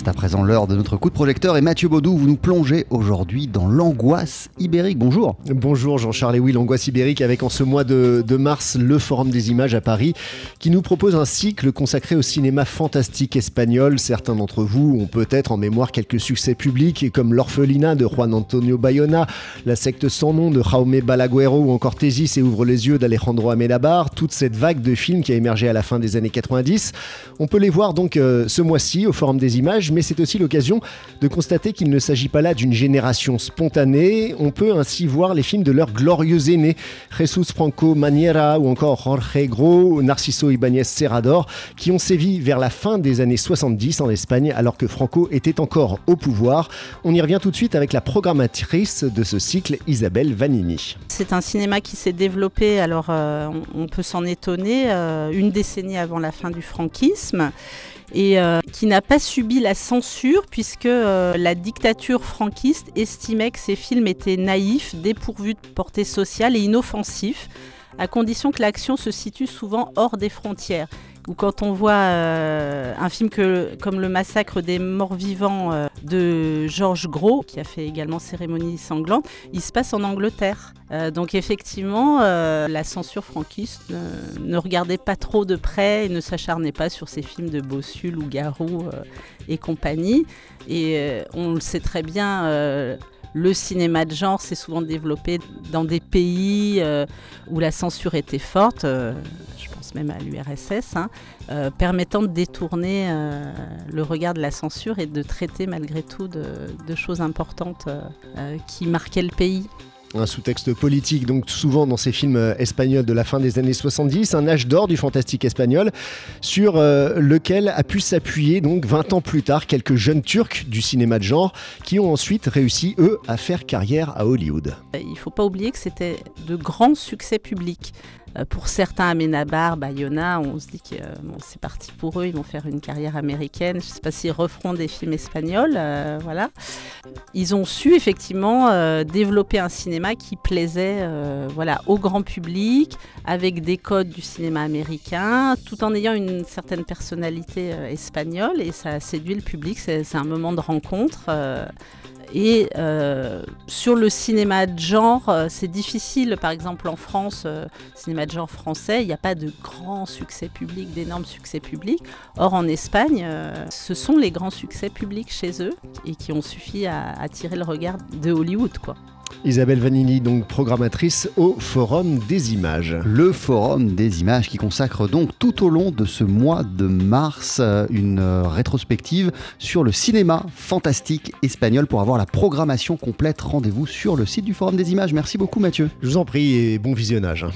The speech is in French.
C'est à présent l'heure de notre coup de projecteur et Mathieu Baudou, vous nous plongez aujourd'hui dans l'angoisse ibérique. Bonjour. Bonjour Jean-Charles, oui, l'angoisse ibérique avec en ce mois de, mars le Forum des images à Paris qui nous propose un cycle consacré au cinéma fantastique espagnol. Certains d'entre vous ont peut-être en mémoire quelques succès publics comme L'Orphelinat de Juan Antonio Bayona, La secte sans nom de Jaume Balaguero ou encore Tésis et Ouvre les yeux d'Alejandro Amenabar. Toute cette vague de films qui a émergé à la fin des années 90. On peut les voir donc euh, ce mois-ci au Forum des images mais c'est aussi l'occasion de constater qu'il ne s'agit pas là d'une génération spontanée. On peut ainsi voir les films de leurs glorieux aînés, Jesus Franco Maniera ou encore Jorge Gros, Narciso Ibáñez Serrador, qui ont sévi vers la fin des années 70 en Espagne alors que Franco était encore au pouvoir. On y revient tout de suite avec la programmatrice de ce cycle, Isabelle Vanini. C'est un cinéma qui s'est développé, alors euh, on peut s'en étonner, euh, une décennie avant la fin du franquisme et euh, qui n'a pas subi la censure puisque euh, la dictature franquiste estimait que ces films étaient naïfs, dépourvus de portée sociale et inoffensifs, à condition que l'action se situe souvent hors des frontières ou quand on voit euh, un film comme Le Massacre des morts vivants euh, de Georges Gros, qui a fait également Cérémonie sanglante, il se passe en Angleterre. Euh, donc effectivement, la censure franquiste ne regardait pas trop de près et ne s'acharnait pas sur ces films de Bossul ou Garou et compagnie. Et on le sait très bien le cinéma de genre s'est souvent développé dans des pays où la censure était forte même à l'URSS, hein, euh, permettant de détourner euh, le regard de la censure et de traiter malgré tout de, choses importantes euh, qui marquaient le pays un sous-texte politique, donc souvent dans ces films espagnols de la fin des années 70, un âge d'or du fantastique espagnol, sur lequel a pu s'appuyer donc 20 ans plus tard quelques jeunes Turcs du cinéma de genre qui ont ensuite réussi, eux, à faire carrière à Hollywood. Il ne faut pas oublier que c'était de grands succès publics. Euh, pour certains, Amenabar, Bayona, on se dit que euh, c'est parti pour eux, ils vont faire une carrière américaine. Je ne sais pas s'ils referont des films espagnols. Euh, voilà. Ils ont su effectivement développer un cinéma qui plaisait voilà, au grand public, avec des codes du cinéma américain, tout en ayant une certaine personnalité espagnole. Et ça a séduit le public. C'est un moment de rencontre. Et euh, sur le cinéma de genre, euh, c'est difficile. Par exemple, en France, euh, cinéma de genre français, il n'y a pas de grand succès public, d'énormes succès publics. Or, en Espagne, ce sont les grands succès publics chez eux et qui ont suffi à attirer le regard de Hollywood, quoi. Isabelle Vanini, donc programmatrice au Forum des images. Le Forum des images qui consacre donc tout au long de ce mois de mars euh, une euh, rétrospective sur le cinéma fantastique espagnol. Pour avoir la programmation complète, rendez-vous sur le site du Forum des images. Merci beaucoup Mathieu. Je vous en prie et bon visionnage.